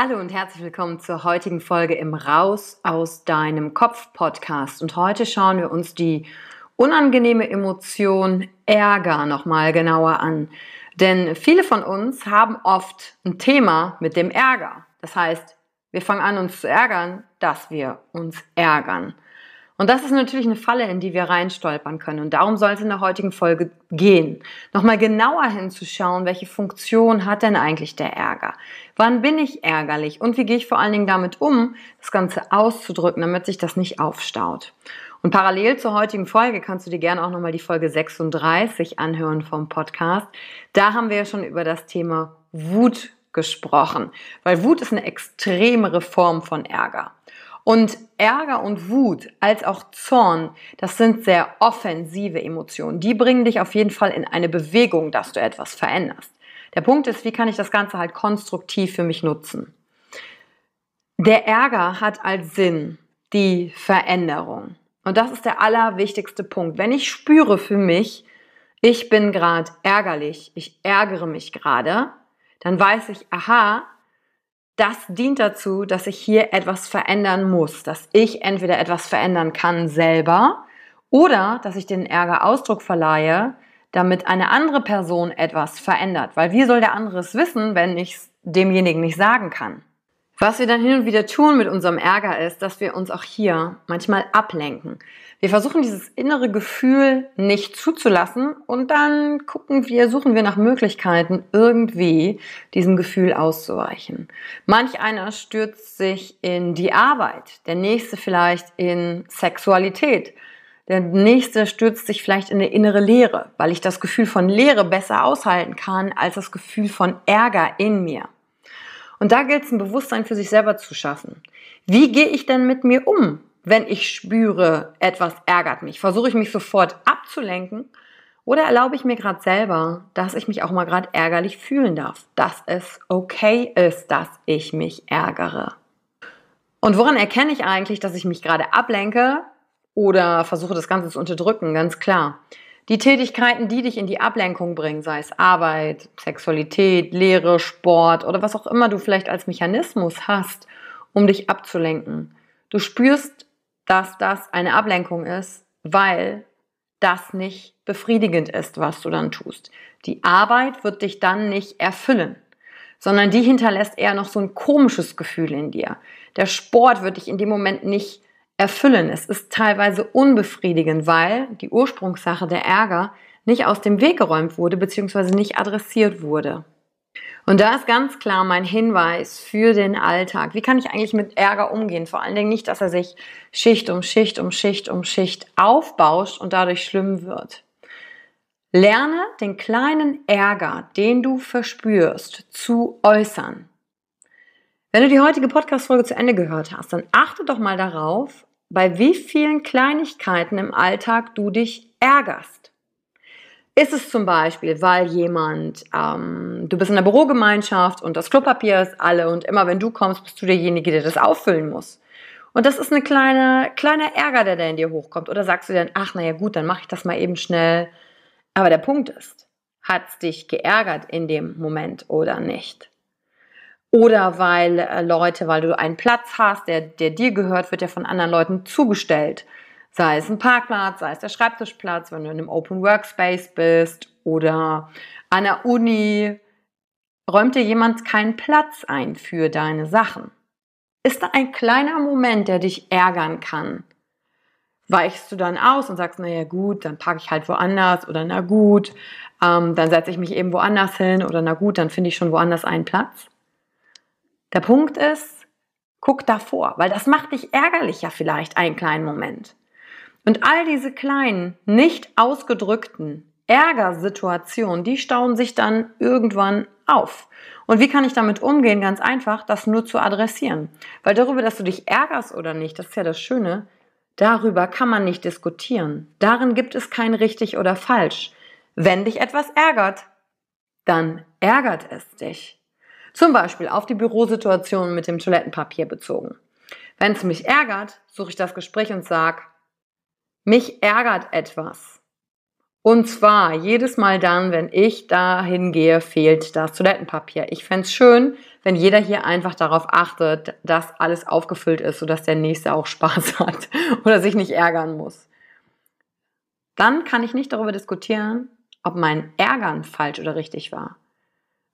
Hallo und herzlich willkommen zur heutigen Folge im Raus aus deinem Kopf Podcast. Und heute schauen wir uns die unangenehme Emotion Ärger nochmal genauer an. Denn viele von uns haben oft ein Thema mit dem Ärger. Das heißt, wir fangen an, uns zu ärgern, dass wir uns ärgern. Und das ist natürlich eine Falle, in die wir reinstolpern können. Und darum soll es in der heutigen Folge gehen. Nochmal genauer hinzuschauen, welche Funktion hat denn eigentlich der Ärger? Wann bin ich ärgerlich? Und wie gehe ich vor allen Dingen damit um, das Ganze auszudrücken, damit sich das nicht aufstaut? Und parallel zur heutigen Folge kannst du dir gerne auch nochmal die Folge 36 anhören vom Podcast. Da haben wir ja schon über das Thema Wut gesprochen, weil Wut ist eine extremere Form von Ärger. Und Ärger und Wut als auch Zorn, das sind sehr offensive Emotionen. Die bringen dich auf jeden Fall in eine Bewegung, dass du etwas veränderst. Der Punkt ist, wie kann ich das Ganze halt konstruktiv für mich nutzen? Der Ärger hat als Sinn die Veränderung. Und das ist der allerwichtigste Punkt. Wenn ich spüre für mich, ich bin gerade ärgerlich, ich ärgere mich gerade, dann weiß ich, aha, das dient dazu, dass ich hier etwas verändern muss, dass ich entweder etwas verändern kann selber oder dass ich den Ärger Ausdruck verleihe, damit eine andere Person etwas verändert. Weil wie soll der andere es wissen, wenn ich es demjenigen nicht sagen kann? Was wir dann hin und wieder tun mit unserem Ärger ist, dass wir uns auch hier manchmal ablenken. Wir versuchen dieses innere Gefühl nicht zuzulassen und dann gucken wir, suchen wir nach Möglichkeiten, irgendwie diesem Gefühl auszuweichen. Manch einer stürzt sich in die Arbeit, der nächste vielleicht in Sexualität. Der nächste stürzt sich vielleicht in eine innere Leere, weil ich das Gefühl von Leere besser aushalten kann als das Gefühl von Ärger in mir. Und da gilt es, ein Bewusstsein für sich selber zu schaffen. Wie gehe ich denn mit mir um? Wenn ich spüre, etwas ärgert mich? Versuche ich mich sofort abzulenken oder erlaube ich mir gerade selber, dass ich mich auch mal gerade ärgerlich fühlen darf, dass es okay ist, dass ich mich ärgere? Und woran erkenne ich eigentlich, dass ich mich gerade ablenke oder versuche das Ganze zu unterdrücken? Ganz klar. Die Tätigkeiten, die dich in die Ablenkung bringen, sei es Arbeit, Sexualität, Lehre, Sport oder was auch immer du vielleicht als Mechanismus hast, um dich abzulenken. Du spürst dass das eine Ablenkung ist, weil das nicht befriedigend ist, was du dann tust. Die Arbeit wird dich dann nicht erfüllen, sondern die hinterlässt eher noch so ein komisches Gefühl in dir. Der Sport wird dich in dem Moment nicht erfüllen. Es ist teilweise unbefriedigend, weil die Ursprungssache der Ärger nicht aus dem Weg geräumt wurde bzw. nicht adressiert wurde. Und da ist ganz klar mein Hinweis für den Alltag. Wie kann ich eigentlich mit Ärger umgehen? Vor allen Dingen nicht, dass er sich Schicht um Schicht um Schicht um Schicht aufbauscht und dadurch schlimm wird. Lerne den kleinen Ärger, den du verspürst, zu äußern. Wenn du die heutige Podcast-Folge zu Ende gehört hast, dann achte doch mal darauf, bei wie vielen Kleinigkeiten im Alltag du dich ärgerst. Ist es zum Beispiel, weil jemand, ähm, du bist in der Bürogemeinschaft und das Klopapier ist alle und immer wenn du kommst, bist du derjenige, der das auffüllen muss. Und das ist eine kleine, kleiner Ärger, der da in dir hochkommt. Oder sagst du dann, ach, naja, gut, dann mache ich das mal eben schnell. Aber der Punkt ist, hat es dich geärgert in dem Moment oder nicht? Oder weil äh, Leute, weil du einen Platz hast, der, der dir gehört, wird ja von anderen Leuten zugestellt. Sei es ein Parkplatz, sei es der Schreibtischplatz, wenn du in einem Open Workspace bist oder an der Uni, räumt dir jemand keinen Platz ein für deine Sachen. Ist da ein kleiner Moment, der dich ärgern kann? Weichst du dann aus und sagst, naja gut, dann parke ich halt woanders oder na gut, ähm, dann setze ich mich eben woanders hin oder na gut, dann finde ich schon woanders einen Platz? Der Punkt ist, guck davor, weil das macht dich ärgerlich ja vielleicht einen kleinen Moment. Und all diese kleinen, nicht ausgedrückten Ärgersituationen, die stauen sich dann irgendwann auf. Und wie kann ich damit umgehen? Ganz einfach, das nur zu adressieren. Weil darüber, dass du dich ärgerst oder nicht, das ist ja das Schöne, darüber kann man nicht diskutieren. Darin gibt es kein richtig oder falsch. Wenn dich etwas ärgert, dann ärgert es dich. Zum Beispiel auf die Bürosituation mit dem Toilettenpapier bezogen. Wenn es mich ärgert, suche ich das Gespräch und sage, mich ärgert etwas. Und zwar jedes Mal dann, wenn ich dahin gehe, fehlt das Toilettenpapier. Ich fände es schön, wenn jeder hier einfach darauf achtet, dass alles aufgefüllt ist, sodass der Nächste auch Spaß hat oder sich nicht ärgern muss. Dann kann ich nicht darüber diskutieren, ob mein Ärgern falsch oder richtig war.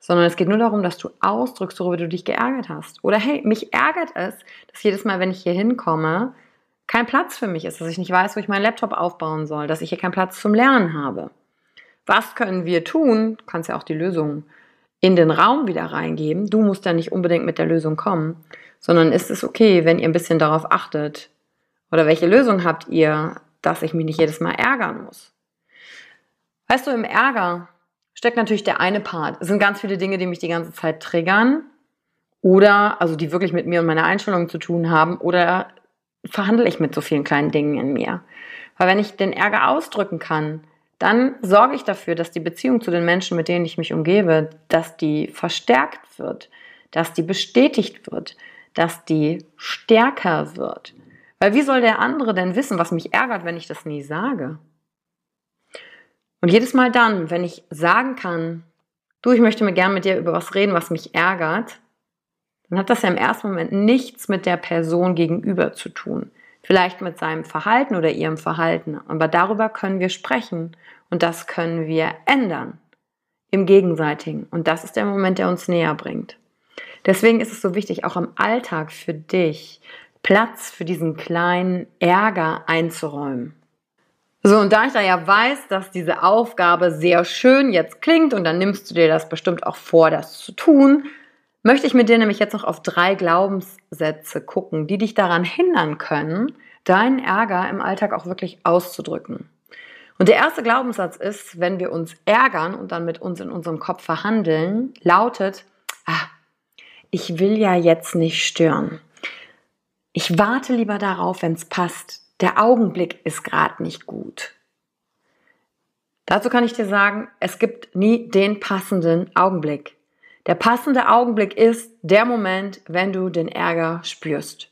Sondern es geht nur darum, dass du ausdrückst, worüber du dich geärgert hast. Oder hey, mich ärgert es, dass jedes Mal, wenn ich hier hinkomme, kein Platz für mich ist, dass ich nicht weiß, wo ich meinen Laptop aufbauen soll, dass ich hier keinen Platz zum Lernen habe. Was können wir tun? Du kannst ja auch die Lösung in den Raum wieder reingeben. Du musst ja nicht unbedingt mit der Lösung kommen, sondern ist es okay, wenn ihr ein bisschen darauf achtet? Oder welche Lösung habt ihr, dass ich mich nicht jedes Mal ärgern muss? Weißt du, im Ärger steckt natürlich der eine Part. Es sind ganz viele Dinge, die mich die ganze Zeit triggern oder also die wirklich mit mir und meiner Einstellung zu tun haben oder verhandle ich mit so vielen kleinen Dingen in mir. Weil wenn ich den Ärger ausdrücken kann, dann sorge ich dafür, dass die Beziehung zu den Menschen, mit denen ich mich umgebe, dass die verstärkt wird, dass die bestätigt wird, dass die stärker wird. Weil wie soll der andere denn wissen, was mich ärgert, wenn ich das nie sage? Und jedes Mal dann, wenn ich sagen kann, du, ich möchte mir gern mit dir über was reden, was mich ärgert, dann hat das ja im ersten Moment nichts mit der Person gegenüber zu tun. Vielleicht mit seinem Verhalten oder ihrem Verhalten. Aber darüber können wir sprechen und das können wir ändern. Im Gegenseitigen. Und das ist der Moment, der uns näher bringt. Deswegen ist es so wichtig, auch im Alltag für dich Platz für diesen kleinen Ärger einzuräumen. So, und da ich da ja weiß, dass diese Aufgabe sehr schön jetzt klingt und dann nimmst du dir das bestimmt auch vor, das zu tun, möchte ich mit dir nämlich jetzt noch auf drei Glaubenssätze gucken, die dich daran hindern können, deinen Ärger im Alltag auch wirklich auszudrücken. Und der erste Glaubenssatz ist, wenn wir uns ärgern und dann mit uns in unserem Kopf verhandeln, lautet, ah, ich will ja jetzt nicht stören. Ich warte lieber darauf, wenn es passt. Der Augenblick ist gerade nicht gut. Dazu kann ich dir sagen, es gibt nie den passenden Augenblick. Der passende Augenblick ist der Moment, wenn du den Ärger spürst.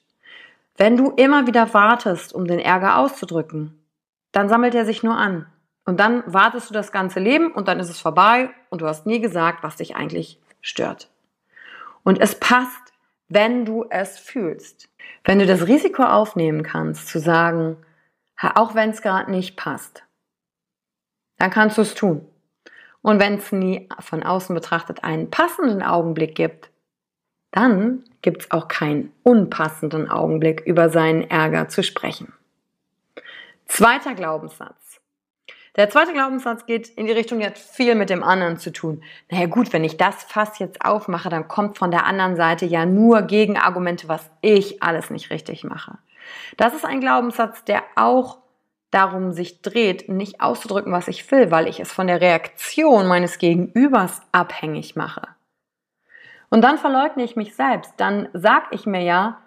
Wenn du immer wieder wartest, um den Ärger auszudrücken, dann sammelt er sich nur an. Und dann wartest du das ganze Leben und dann ist es vorbei und du hast nie gesagt, was dich eigentlich stört. Und es passt, wenn du es fühlst. Wenn du das Risiko aufnehmen kannst, zu sagen, auch wenn es gerade nicht passt, dann kannst du es tun. Und wenn es nie von außen betrachtet einen passenden Augenblick gibt, dann gibt es auch keinen unpassenden Augenblick, über seinen Ärger zu sprechen. Zweiter Glaubenssatz. Der zweite Glaubenssatz geht in die Richtung, hat viel mit dem anderen zu tun. Naja gut, wenn ich das Fass jetzt aufmache, dann kommt von der anderen Seite ja nur Gegenargumente, was ich alles nicht richtig mache. Das ist ein Glaubenssatz, der auch darum sich dreht, nicht auszudrücken, was ich will, weil ich es von der Reaktion meines Gegenübers abhängig mache. Und dann verleugne ich mich selbst. Dann sag ich mir ja,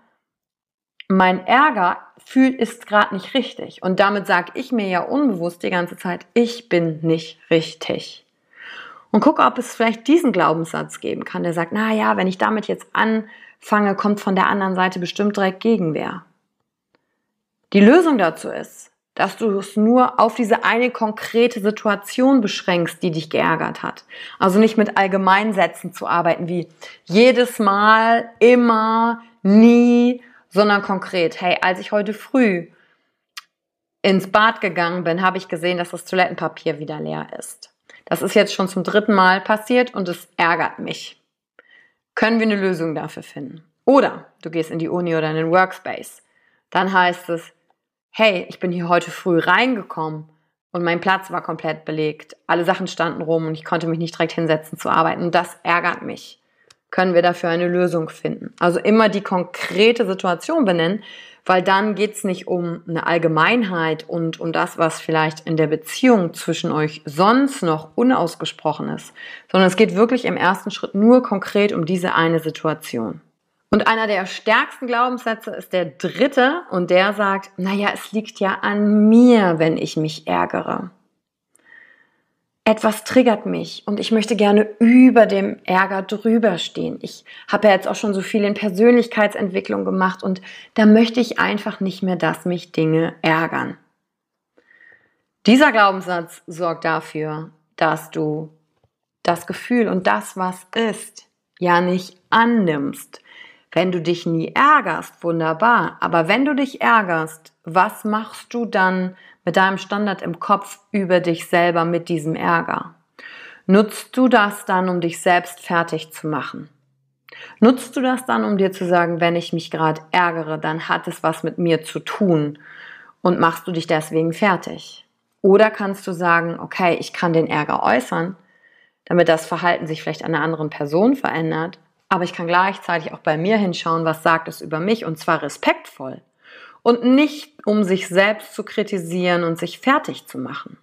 mein Ärger fühlt ist gerade nicht richtig. Und damit sage ich mir ja unbewusst die ganze Zeit, ich bin nicht richtig. Und gucke, ob es vielleicht diesen Glaubenssatz geben kann, der sagt, na ja, wenn ich damit jetzt anfange, kommt von der anderen Seite bestimmt direkt Gegenwehr. Die Lösung dazu ist, dass du es nur auf diese eine konkrete Situation beschränkst, die dich geärgert hat. Also nicht mit Allgemeinsätzen zu arbeiten wie jedes Mal, immer, nie, sondern konkret. Hey, als ich heute früh ins Bad gegangen bin, habe ich gesehen, dass das Toilettenpapier wieder leer ist. Das ist jetzt schon zum dritten Mal passiert und es ärgert mich. Können wir eine Lösung dafür finden? Oder du gehst in die Uni oder in den Workspace. Dann heißt es, hey, ich bin hier heute früh reingekommen und mein Platz war komplett belegt. Alle Sachen standen rum und ich konnte mich nicht direkt hinsetzen zu arbeiten. Und das ärgert mich. Können wir dafür eine Lösung finden? Also immer die konkrete Situation benennen, weil dann geht's nicht um eine Allgemeinheit und um das, was vielleicht in der Beziehung zwischen euch sonst noch unausgesprochen ist, sondern es geht wirklich im ersten Schritt nur konkret um diese eine Situation. Und einer der stärksten Glaubenssätze ist der dritte und der sagt, naja, es liegt ja an mir, wenn ich mich ärgere. Etwas triggert mich und ich möchte gerne über dem Ärger drüber stehen. Ich habe ja jetzt auch schon so viel in Persönlichkeitsentwicklung gemacht und da möchte ich einfach nicht mehr, dass mich Dinge ärgern. Dieser Glaubenssatz sorgt dafür, dass du das Gefühl und das, was ist, ja nicht annimmst, wenn du dich nie ärgerst, wunderbar. Aber wenn du dich ärgerst, was machst du dann mit deinem Standard im Kopf über dich selber mit diesem Ärger? Nutzt du das dann, um dich selbst fertig zu machen? Nutzt du das dann, um dir zu sagen, wenn ich mich gerade ärgere, dann hat es was mit mir zu tun und machst du dich deswegen fertig? Oder kannst du sagen, okay, ich kann den Ärger äußern, damit das Verhalten sich vielleicht einer anderen Person verändert, aber ich kann gleichzeitig auch bei mir hinschauen, was sagt es über mich und zwar respektvoll und nicht um sich selbst zu kritisieren und sich fertig zu machen.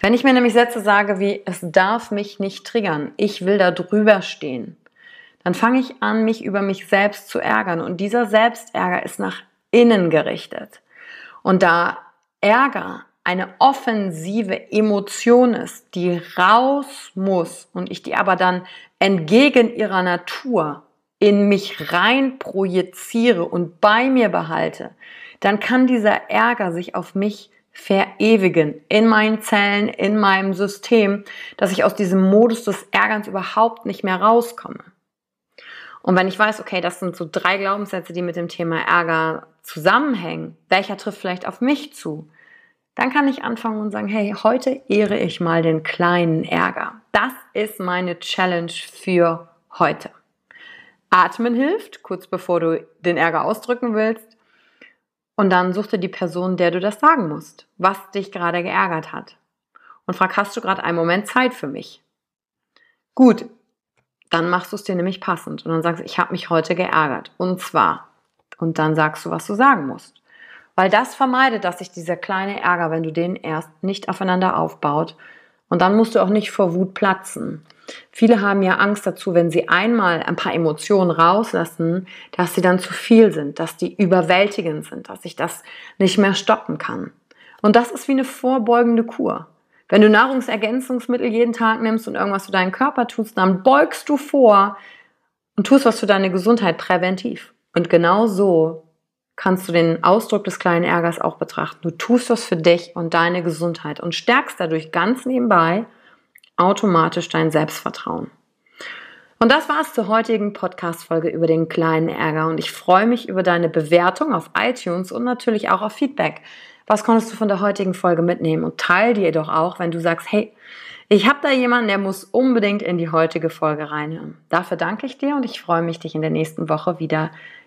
Wenn ich mir nämlich Sätze sage wie es darf mich nicht triggern, ich will da drüber stehen, dann fange ich an, mich über mich selbst zu ärgern und dieser Selbstärger ist nach innen gerichtet. Und da Ärger eine offensive Emotion ist, die raus muss und ich die aber dann entgegen ihrer Natur in mich rein projiziere und bei mir behalte, dann kann dieser Ärger sich auf mich verewigen in meinen Zellen, in meinem System, dass ich aus diesem Modus des Ärgerns überhaupt nicht mehr rauskomme. Und wenn ich weiß, okay, das sind so drei Glaubenssätze, die mit dem Thema Ärger zusammenhängen, welcher trifft vielleicht auf mich zu? Dann kann ich anfangen und sagen, hey, heute ehre ich mal den kleinen Ärger. Das ist meine Challenge für heute. Atmen hilft, kurz bevor du den Ärger ausdrücken willst. Und dann such dir die Person, der du das sagen musst, was dich gerade geärgert hat. Und frag, hast du gerade einen Moment Zeit für mich? Gut, dann machst du es dir nämlich passend und dann sagst du, ich habe mich heute geärgert. Und zwar. Und dann sagst du, was du sagen musst. Weil das vermeidet, dass sich dieser kleine Ärger, wenn du den erst nicht aufeinander aufbaut, und dann musst du auch nicht vor Wut platzen. Viele haben ja Angst dazu, wenn sie einmal ein paar Emotionen rauslassen, dass sie dann zu viel sind, dass die überwältigend sind, dass ich das nicht mehr stoppen kann. Und das ist wie eine vorbeugende Kur. Wenn du Nahrungsergänzungsmittel jeden Tag nimmst und irgendwas für deinen Körper tust, dann beugst du vor und tust was für deine Gesundheit präventiv. Und genau so kannst du den Ausdruck des kleinen Ärgers auch betrachten. Du tust was für dich und deine Gesundheit und stärkst dadurch ganz nebenbei automatisch dein Selbstvertrauen. Und das war's zur heutigen Podcast-Folge über den kleinen Ärger. Und ich freue mich über deine Bewertung auf iTunes und natürlich auch auf Feedback. Was konntest du von der heutigen Folge mitnehmen? Und teil dir doch auch, wenn du sagst, hey, ich habe da jemanden, der muss unbedingt in die heutige Folge reinhören. Dafür danke ich dir und ich freue mich, dich in der nächsten Woche wieder